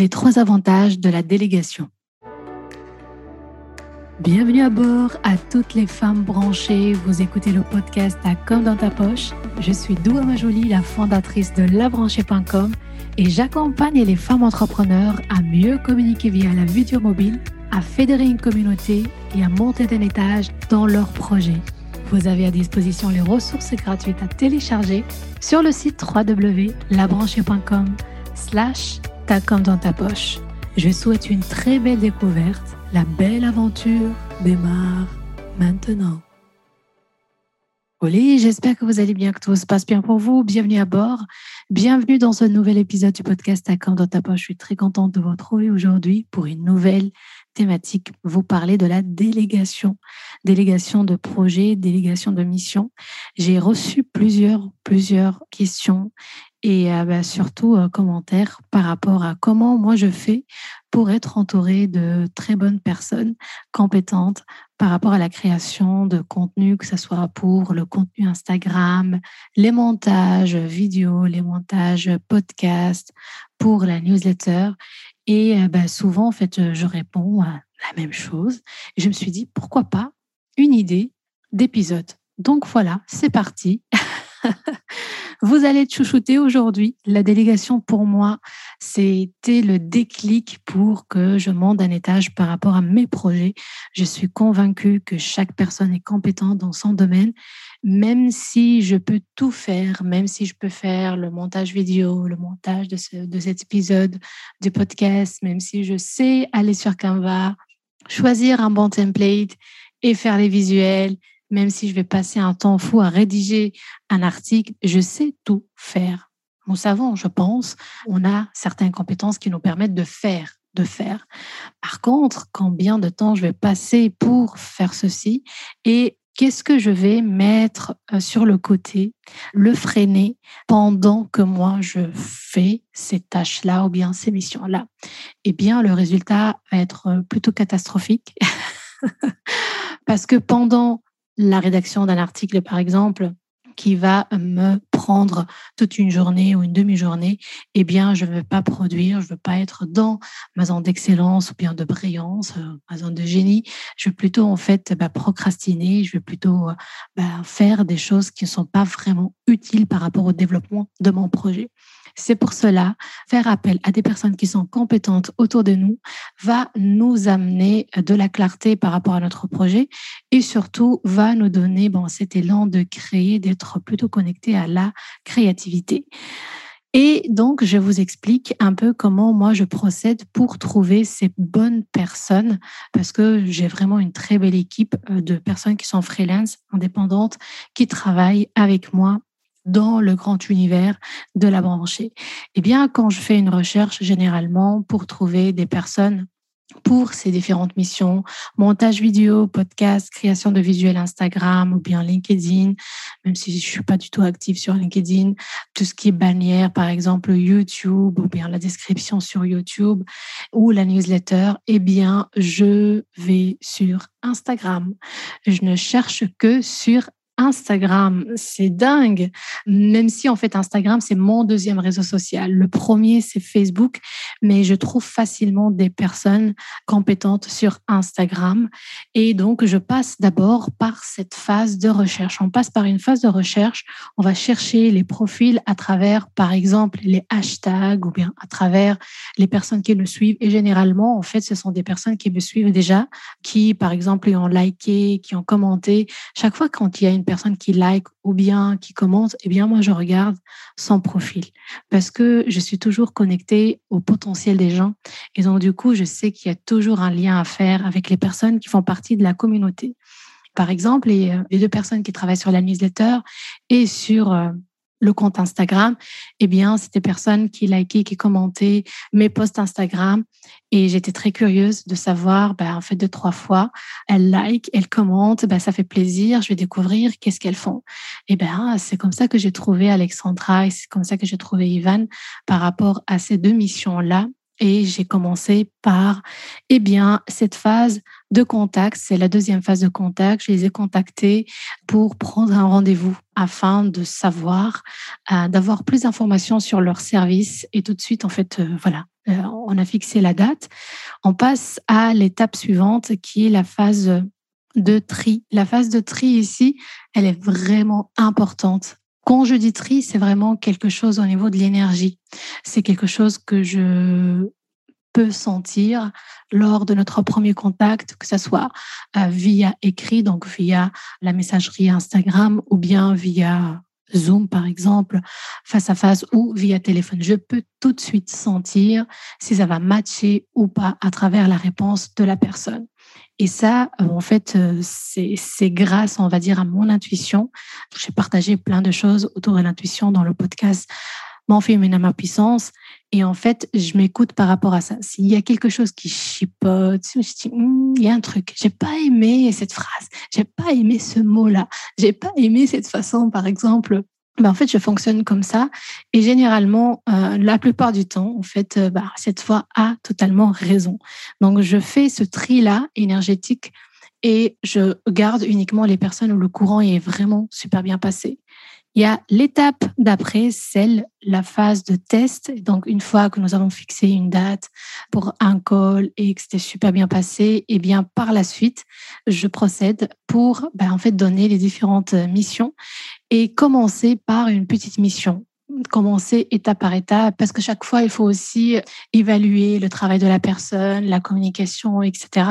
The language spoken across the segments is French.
les trois avantages de la délégation. Bienvenue à bord à toutes les femmes branchées. Vous écoutez le podcast à Comme dans ta poche. Je suis Doua Majoli, la fondatrice de labranchée.com et j'accompagne les femmes entrepreneurs à mieux communiquer via la vidéo mobile, à fédérer une communauté et à monter d'un étage dans leurs projets. Vous avez à disposition les ressources gratuites à télécharger sur le site www.labranchée.com slash ta comme dans ta poche. Je souhaite une très belle découverte la belle aventure démarre maintenant. Oli, j'espère que vous allez bien, que tout se passe bien pour vous. Bienvenue à bord. Bienvenue dans ce nouvel épisode du podcast à quand dans ta poche. Je suis très contente de vous retrouver aujourd'hui pour une nouvelle thématique. Vous parler de la délégation, délégation de projets, délégation de missions. J'ai reçu plusieurs, plusieurs questions et euh, bah, surtout euh, commentaires par rapport à comment moi je fais pour être entourée de très bonnes personnes compétentes par rapport à la création de contenu, que ce soit pour le contenu Instagram, les montages vidéo, les montages podcast, pour la newsletter. Et euh, bah, souvent, en fait, je réponds à la même chose. Et je me suis dit, pourquoi pas une idée d'épisode. Donc voilà, c'est parti. Vous allez être chouchouté aujourd'hui. La délégation, pour moi, c'était le déclic pour que je monte un étage par rapport à mes projets. Je suis convaincue que chaque personne est compétente dans son domaine, même si je peux tout faire, même si je peux faire le montage vidéo, le montage de, de cet épisode du podcast, même si je sais aller sur Canva, choisir un bon template et faire les visuels même si je vais passer un temps fou à rédiger un article, je sais tout faire. Nous savons, je pense, on a certaines compétences qui nous permettent de faire, de faire. Par contre, combien de temps je vais passer pour faire ceci et qu'est-ce que je vais mettre euh, sur le côté, le freiner pendant que moi je fais ces tâches-là ou bien ces missions-là? Eh bien, le résultat va être euh, plutôt catastrophique. Parce que pendant la rédaction d'un article, par exemple, qui va me prendre toute une journée ou une demi-journée, eh bien, je ne veux pas produire, je ne veux pas être dans ma zone d'excellence ou bien de brillance, euh, ma zone de génie. Je veux plutôt, en fait, bah, procrastiner, je veux plutôt euh, bah, faire des choses qui ne sont pas vraiment utiles par rapport au développement de mon projet. C'est pour cela, faire appel à des personnes qui sont compétentes autour de nous va nous amener de la clarté par rapport à notre projet et surtout va nous donner bon, cet élan de créer, d'être plutôt connecté à la créativité. Et donc, je vous explique un peu comment moi je procède pour trouver ces bonnes personnes, parce que j'ai vraiment une très belle équipe euh, de personnes qui sont freelance, indépendantes, qui travaillent avec moi dans le grand univers de la branchée Eh bien, quand je fais une recherche, généralement, pour trouver des personnes pour ces différentes missions, montage vidéo, podcast, création de visuels Instagram ou bien LinkedIn, même si je suis pas du tout active sur LinkedIn, tout ce qui est bannière, par exemple YouTube ou bien la description sur YouTube ou la newsletter, eh bien, je vais sur Instagram. Je ne cherche que sur Instagram, c'est dingue. Même si en fait Instagram, c'est mon deuxième réseau social. Le premier, c'est Facebook, mais je trouve facilement des personnes compétentes sur Instagram. Et donc, je passe d'abord par cette phase de recherche. On passe par une phase de recherche. On va chercher les profils à travers, par exemple, les hashtags ou bien à travers les personnes qui le suivent. Et généralement, en fait, ce sont des personnes qui me suivent déjà, qui, par exemple, ont liké, qui ont commenté. Chaque fois quand il y a une personne qui like ou bien qui commente, eh bien, moi, je regarde son profil parce que je suis toujours connectée au potentiel des gens. Et donc, du coup, je sais qu'il y a toujours un lien à faire avec les personnes qui font partie de la communauté. Par exemple, les, euh, deux personnes qui travaillent sur la newsletter et sur euh, le compte Instagram, eh bien, c'était personnes qui likaient, qui commentaient mes posts Instagram. Et j'étais très curieuse de savoir, ben, en fait, deux, trois fois, elles like, elles commentent, ben, ça fait plaisir, je vais découvrir qu'est-ce qu'elles font. Et ben, c'est comme ça que j'ai trouvé Alexandra et c'est comme ça que j'ai trouvé Ivan par rapport à ces deux missions-là et j'ai commencé par, eh bien, cette phase de contact. C'est la deuxième phase de contact. Je les ai contactés pour prendre un rendez-vous afin de savoir, euh, d'avoir plus d'informations sur leur service. Et tout de suite, en fait, euh, voilà, euh, on a fixé la date, on passe à l'étape suivante qui est la phase de tri. La phase de tri ici, elle est vraiment importante. Quand je dis tri, c'est vraiment quelque chose au niveau de l'énergie. C'est quelque chose que je peux sentir lors de notre premier contact, que ce soit euh, via écrit, donc via la messagerie Instagram ou bien via Zoom, par exemple, face à face ou via téléphone. Je peux tout de suite sentir si ça va matcher ou pas à travers la réponse de la personne. Et ça, euh, en fait, euh, c'est grâce, on va dire, à mon intuition. J'ai partagé plein de choses autour de l'intuition dans le podcast Féminin à ma puissance. Et en fait, je m'écoute par rapport à ça. S'il y a quelque chose qui chipote, je dis, hmm, il y a un truc. J'ai pas aimé cette phrase. J'ai pas aimé ce mot-là. J'ai pas aimé cette façon, par exemple. Ben, en fait, je fonctionne comme ça. Et généralement, euh, la plupart du temps, en fait, euh, bah, cette fois a totalement raison. Donc, je fais ce tri-là énergétique et je garde uniquement les personnes où le courant est vraiment super bien passé. Il y a l'étape d'après, celle, la phase de test. Donc, une fois que nous avons fixé une date pour un call et que c'était super bien passé, eh bien, par la suite, je procède pour, ben, en fait, donner les différentes missions et commencer par une petite mission commencer étape par étape parce que chaque fois il faut aussi évaluer le travail de la personne, la communication, etc.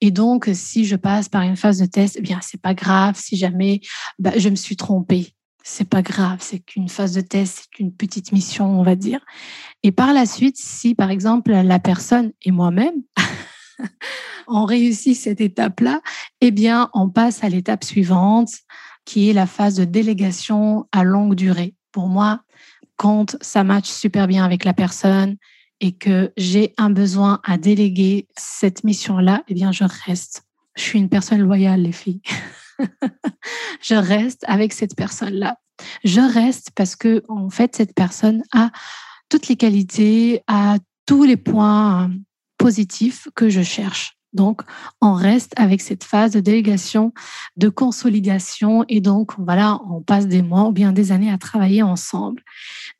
Et donc si je passe par une phase de test, eh bien c'est pas grave si jamais ben, je me suis trompée c'est pas grave, c'est qu'une phase de test, c'est une petite mission, on va dire. Et par la suite, si par exemple la personne et moi-même on réussit cette étape-là, eh bien, on passe à l'étape suivante, qui est la phase de délégation à longue durée. Pour moi, quand ça matche super bien avec la personne et que j'ai un besoin à déléguer cette mission-là, eh bien, je reste. Je suis une personne loyale, les filles. je reste avec cette personne-là. Je reste parce que, en fait, cette personne a toutes les qualités, a tous les points positifs que je cherche. Donc, on reste avec cette phase de délégation, de consolidation, et donc, voilà, on passe des mois ou bien des années à travailler ensemble.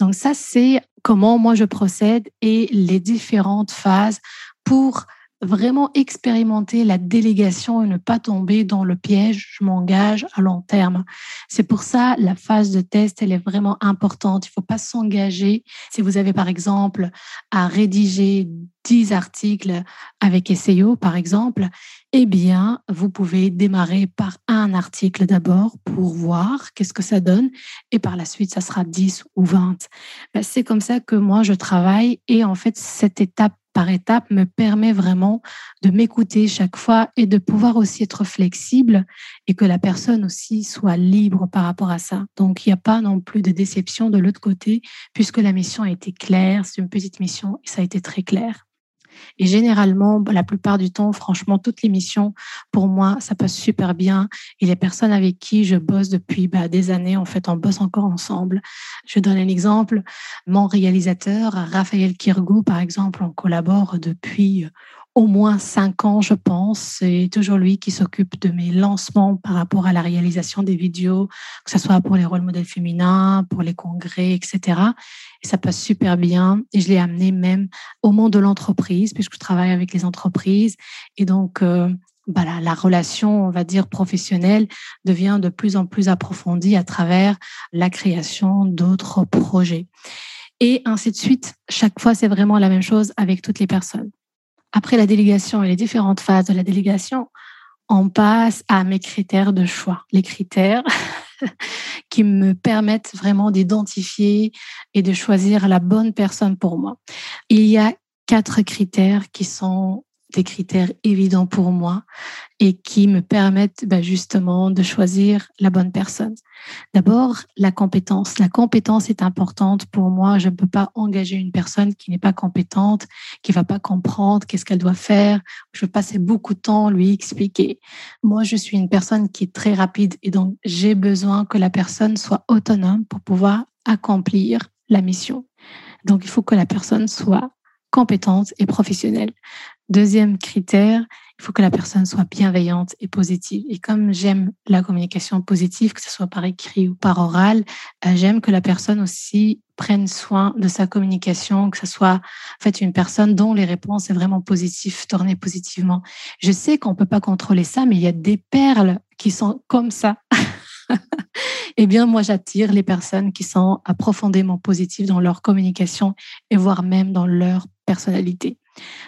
Donc, ça, c'est comment moi je procède et les différentes phases pour vraiment expérimenter la délégation et ne pas tomber dans le piège, je m'engage à long terme. C'est pour ça la phase de test, elle est vraiment importante. Il ne faut pas s'engager. Si vous avez par exemple à rédiger 10 articles avec SEO par exemple, eh bien, vous pouvez démarrer par un article d'abord pour voir qu'est-ce que ça donne et par la suite, ça sera 10 ou 20. Ben, c'est comme ça que moi, je travaille et en fait, cette étape par étape me permet vraiment de m'écouter chaque fois et de pouvoir aussi être flexible et que la personne aussi soit libre par rapport à ça. Donc, il n'y a pas non plus de déception de l'autre côté puisque la mission a été claire. C'est une petite mission et ça a été très clair. Et généralement, la plupart du temps, franchement, toutes les missions, pour moi, ça passe super bien. Et les personnes avec qui je bosse depuis bah, des années, en fait, on bosse encore ensemble. Je donne un exemple. Mon réalisateur, Raphaël Kirgou, par exemple, on collabore depuis au moins cinq ans, je pense. C'est toujours lui qui s'occupe de mes lancements par rapport à la réalisation des vidéos, que ce soit pour les rôles modèles féminins, pour les congrès, etc. Et ça passe super bien. Et je l'ai amené même au monde de l'entreprise, puisque je travaille avec les entreprises. Et donc, euh, bah, la, relation, on va dire, professionnelle devient de plus en plus approfondie à travers la création d'autres projets. Et ainsi de suite. Chaque fois, c'est vraiment la même chose avec toutes les personnes. Après la délégation et les différentes phases de la délégation, on passe à mes critères de choix. Les critères qui me permettent vraiment d'identifier et de choisir la bonne personne pour moi. Il y a quatre critères qui sont des critères évidents pour moi et qui me permettent bah, justement de choisir la bonne personne. D'abord, la compétence. La compétence est importante pour moi. Je ne peux pas engager une personne qui n'est pas compétente, qui va pas comprendre qu'est-ce qu'elle doit faire. Je vais passer beaucoup de temps à lui expliquer. Moi, je suis une personne qui est très rapide et donc j'ai besoin que la personne soit autonome pour pouvoir accomplir la mission. Donc, il faut que la personne soit compétente et professionnelle. Deuxième critère, il faut que la personne soit bienveillante et positive. Et comme j'aime la communication positive, que ce soit par écrit ou par oral, euh, j'aime que la personne aussi prenne soin de sa communication, que ce soit en fait une personne dont les réponses sont vraiment positives, tournées positivement. Je sais qu'on peut pas contrôler ça, mais il y a des perles qui sont comme ça. eh bien, moi, j'attire les personnes qui sont profondément positives dans leur communication et voire même dans leur personnalité.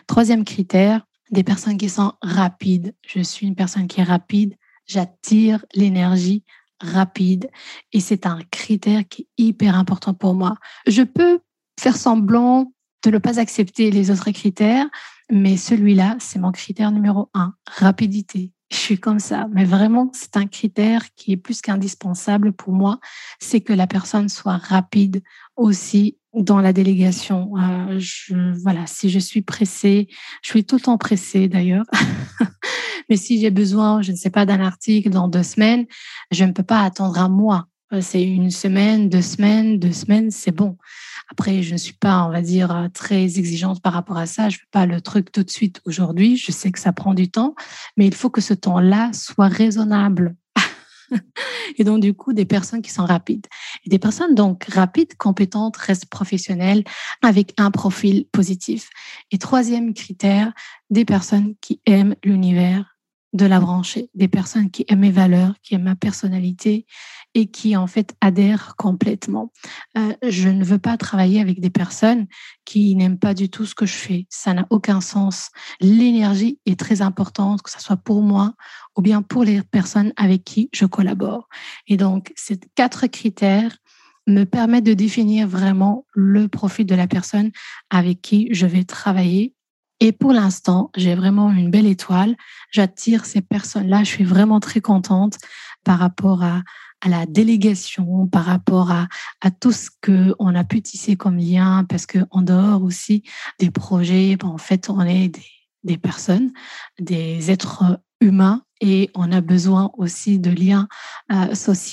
Troisième critère, des personnes qui sont rapides. Je suis une personne qui est rapide. J'attire l'énergie rapide et c'est un critère qui est hyper important pour moi. Je peux faire semblant de ne pas accepter les autres critères, mais celui-là, c'est mon critère numéro un, rapidité. Je suis comme ça, mais vraiment, c'est un critère qui est plus qu'indispensable pour moi, c'est que la personne soit rapide aussi dans la délégation. Euh, je, voilà, si je suis pressée, je suis tout le temps pressée d'ailleurs. Mais si j'ai besoin, je ne sais pas, d'un article dans deux semaines, je ne peux pas attendre un mois. Euh, c'est une semaine, deux semaines, deux semaines, c'est bon. Après, je ne suis pas, on va dire, très exigeante par rapport à ça. Je ne veux pas le truc tout de suite aujourd'hui. Je sais que ça prend du temps, mais il faut que ce temps-là soit raisonnable et donc, du coup, des personnes qui sont rapides. Et des personnes donc rapides, compétentes, restent professionnelles avec un profil positif. Et troisième critère, des personnes qui aiment l'univers de la branchée, des personnes qui aiment mes valeurs, qui aiment ma personnalité et qui en fait adhèrent complètement. Euh, je ne veux pas travailler avec des personnes qui n'aiment pas du tout ce que je fais. Ça n'a aucun sens. L'énergie est très importante, que ce soit pour moi ou bien pour les personnes avec qui je collabore. Et donc, ces quatre critères me permettent de définir vraiment le profil de la personne avec qui je vais travailler et pour l'instant, j'ai vraiment une belle étoile. J'attire ces personnes-là. Je suis vraiment très contente par rapport à, la délégation, par rapport à, tout ce que on a pu tisser comme lien, parce que en dehors aussi des projets, ben, en fait, on est des, personnes, des êtres humain et on a besoin aussi de liens euh, sociaux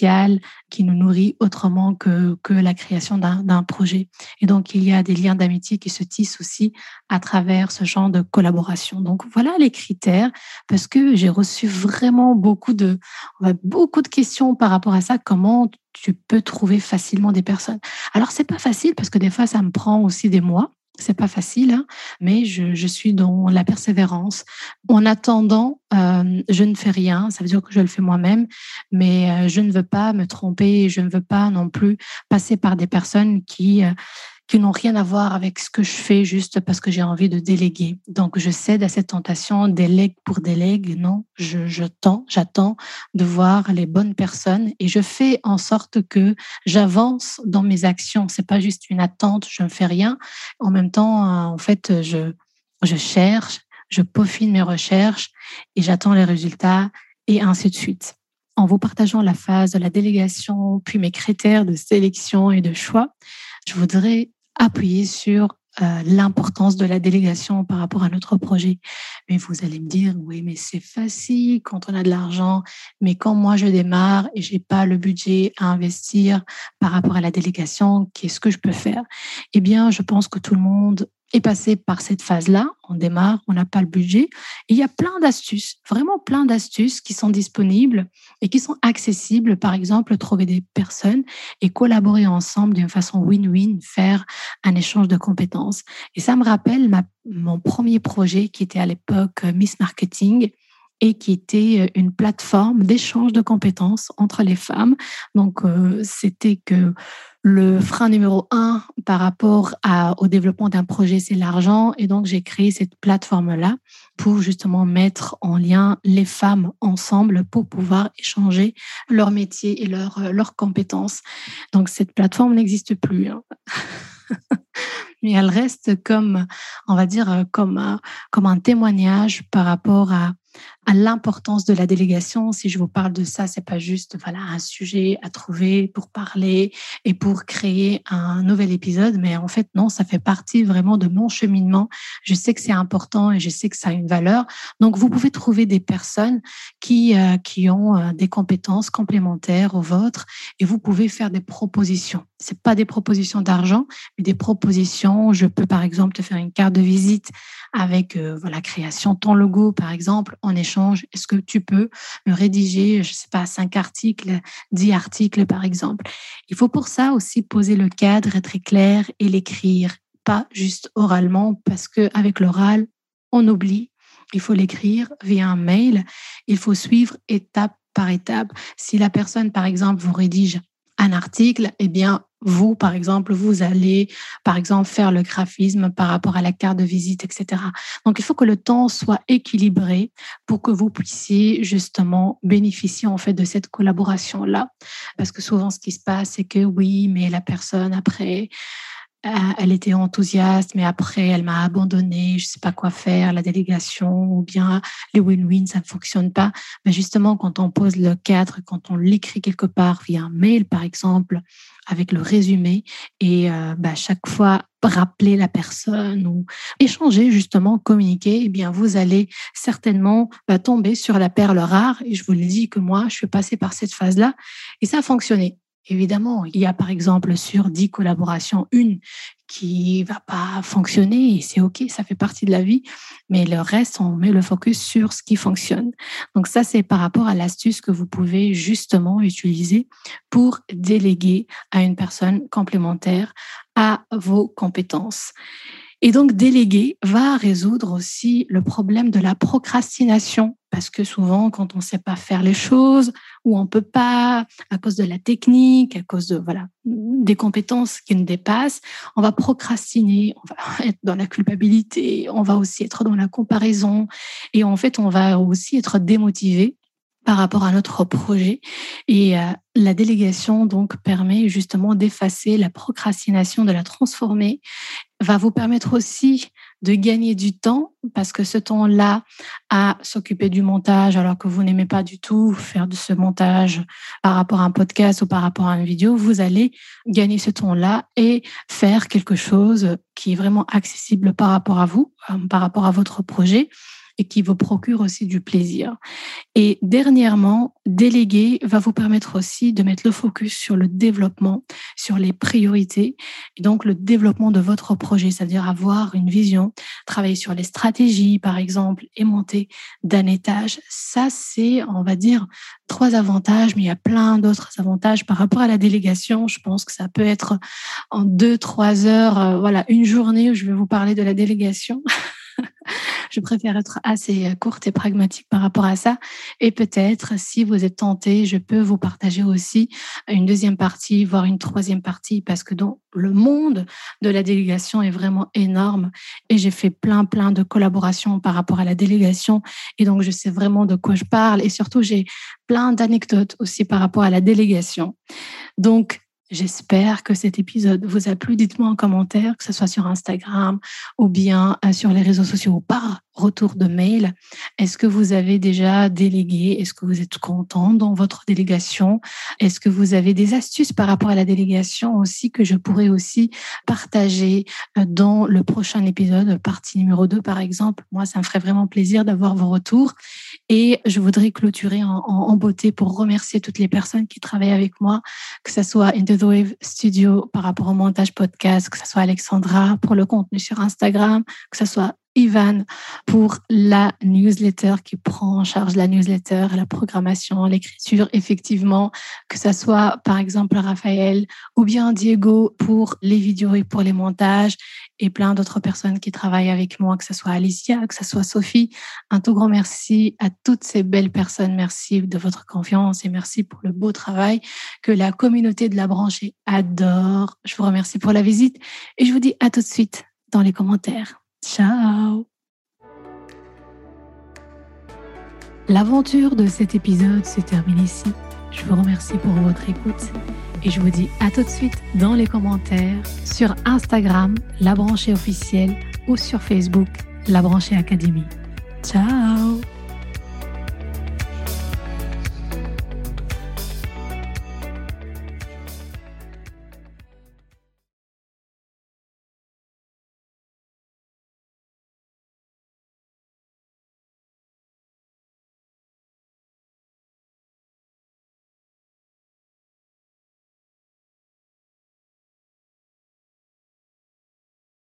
qui nous nourrit autrement que, la création d'un projet. Et donc, il y a des liens d'amitié qui se tissent aussi à travers ce genre de collaboration. Donc, voilà les critères parce que j'ai reçu vraiment beaucoup de, beaucoup de questions par rapport à ça. Comment tu peux trouver facilement des personnes? Alors, c'est pas facile parce que des fois, ça me prend aussi des mois. C'est pas facile, hein, mais je, suis dans la persévérance. En attendant, euh, je ne fais rien. Ça veut dire que je le fais moi-même, mais euh, je ne veux pas me tromper. Je ne veux pas non plus passer par des personnes qui euh, qui n'ont rien à voir avec ce que je fais juste parce que j'ai envie de déléguer. Donc, je cède à cette tentation, délègue pour délègue. Non, je, tends, j'attends de voir les bonnes personnes et je fais en sorte que j'avance dans mes actions. C'est pas juste une attente, je ne fais rien. En même temps, en fait, je, je cherche, je peaufine mes recherches et j'attends les résultats et ainsi de suite. En vous partageant la phase de la délégation, puis mes critères de sélection et de choix, je voudrais appuyer sur euh, l'importance de la délégation par rapport à notre projet. Mais vous allez me dire, oui, mais c'est facile quand on a de l'argent, mais quand moi je démarre et j'ai pas le budget à investir par rapport à la délégation, qu'est-ce que je peux faire? Eh bien, je pense que tout le monde est passé par cette phase-là. On démarre, on n'a pas le budget. il y a plein d'astuces, vraiment plein d'astuces qui sont disponibles et qui sont accessibles. Par exemple, trouver des personnes et collaborer ensemble d'une façon win-win, faire un échange de compétences. Et ça me rappelle ma, mon premier projet qui était à l'époque euh, Miss Marketing et qui était euh, une plateforme d'échange de compétences entre les femmes. Donc, euh, c'était que le frein numéro un par rapport au développement d'un projet, c'est l'argent. Et donc, j'ai créé cette plateforme-là pour justement mettre en lien les femmes ensemble pour pouvoir échanger leur métier et leurs euh, compétences. Donc, cette plateforme n'existe plus. Hein. Mais elle reste comme, on va dire, comme, comme un témoignage par rapport à, l'importance de la délégation. Si je vous parle de ça, c'est pas juste voilà un sujet à trouver pour parler et pour créer un nouvel épisode, mais en fait non, ça fait partie vraiment de mon cheminement. Je sais que c'est important et je sais que ça a une valeur. Donc vous pouvez trouver des personnes qui euh, qui ont euh, des compétences complémentaires aux vôtres et vous pouvez faire des propositions. C'est pas des propositions d'argent, mais des propositions propositions. Je peux, par exemple, te faire une carte de visite avec euh, voilà, création ton logo, par exemple, en échange. Est-ce que tu peux me rédiger, je ne sais pas, cinq articles, dix articles, par exemple? Il faut pour ça aussi poser le cadre, être clair et l'écrire, pas juste oralement, parce qu'avec l'oral, on oublie. Il faut l'écrire via un mail. Il faut suivre étape par étape. Si la personne, par exemple, vous rédige un article, eh bien, vous, par exemple, vous allez, par exemple, faire le graphisme par rapport à la carte de visite, etc. Donc, il faut que le temps soit équilibré pour que vous puissiez justement bénéficier en fait de cette collaboration-là. Parce que souvent, ce qui se passe, c'est que oui, mais la personne après, elle était enthousiaste, mais après, elle m'a abandonné, je ne sais pas quoi faire, la délégation, ou bien les win-win, ça ne fonctionne pas. Mais justement, quand on pose le cadre, quand on l'écrit quelque part via un mail, par exemple, avec le résumé, et euh, bah, chaque fois rappeler la personne ou échanger, justement, communiquer, eh bien, vous allez certainement bah, tomber sur la perle rare. Et je vous le dis que moi, je suis passée par cette phase-là, et ça a fonctionné. Évidemment, il y a par exemple sur 10 collaborations, une qui va pas fonctionner et c'est OK, ça fait partie de la vie, mais le reste, on met le focus sur ce qui fonctionne. Donc ça, c'est par rapport à l'astuce que vous pouvez justement utiliser pour déléguer à une personne complémentaire à vos compétences. Et donc, déléguer va résoudre aussi le problème de la procrastination. Parce que souvent, quand on ne sait pas faire les choses, ou on ne peut pas, à cause de la technique, à cause de, voilà, des compétences qui nous dépassent, on va procrastiner, on va être dans la culpabilité, on va aussi être dans la comparaison, et en fait, on va aussi être démotivé par rapport à notre projet. Et euh, la délégation donc permet justement d'effacer la procrastination, de la transformer, va vous permettre aussi de gagner du temps parce que ce temps-là à s'occuper du montage alors que vous n'aimez pas du tout faire de ce montage par rapport à un podcast ou par rapport à une vidéo, vous allez gagner ce temps-là et faire quelque chose qui est vraiment accessible par rapport à vous, euh, par rapport à votre projet et qui vous procure aussi du plaisir. Et dernièrement, déléguer va vous permettre aussi de mettre le focus sur le développement, sur les priorités, et donc le développement de votre projet, c'est-à-dire avoir une vision, travailler sur les stratégies, par exemple, et monter d'un étage. Ça, c'est, on va dire, trois avantages, mais il y a plein d'autres avantages par rapport à la délégation. Je pense que ça peut être en deux, trois heures, euh, voilà, une journée où je vais vous parler de la délégation. je préfère être assez courte et pragmatique par rapport à ça. Et peut-être, si vous êtes tenté, je peux vous partager aussi une deuxième partie, voire une troisième partie, parce que dans le monde de la délégation est vraiment énorme. Et j'ai fait plein, plein de collaborations par rapport à la délégation. Et donc, je sais vraiment de quoi je parle. Et surtout, j'ai plein d'anecdotes aussi par rapport à la délégation. Donc, J'espère que cet épisode vous a plu. Dites-moi en commentaire, que ce soit sur Instagram ou bien euh, sur les réseaux sociaux par retour de mail. Est-ce que vous avez déjà délégué? Est-ce que vous êtes content dans votre délégation? Est-ce que vous avez des astuces par rapport à la délégation aussi que je pourrais aussi partager euh, dans le prochain épisode, partie numéro 2 par exemple? Moi, ça me ferait vraiment plaisir d'avoir vos retours. Et je voudrais clôturer en, beauté pour remercier toutes les personnes qui travaillent avec moi, que ce soit In The Wave Studio par rapport au montage podcast, que ce soit Alexandra pour le contenu sur Instagram, que ce soit Ivan pour la newsletter qui prend en charge la newsletter, la programmation, l'écriture, effectivement, que ce soit par exemple Raphaël ou bien Diego pour les vidéos et pour les montages et plein d'autres personnes qui travaillent avec moi, que ce soit Alicia, que ce soit Sophie. Un tout grand merci à toutes ces belles personnes. Merci de votre confiance et merci pour le beau travail que la communauté de la branchée adore. Je vous remercie pour la visite et je vous dis à tout de suite dans les commentaires. Ciao L'aventure de cet épisode se termine ici. Je vous remercie pour votre écoute et je vous dis à tout de suite dans les commentaires sur Instagram, La Branchée officielle ou sur Facebook, La Branchée Académie. Ciao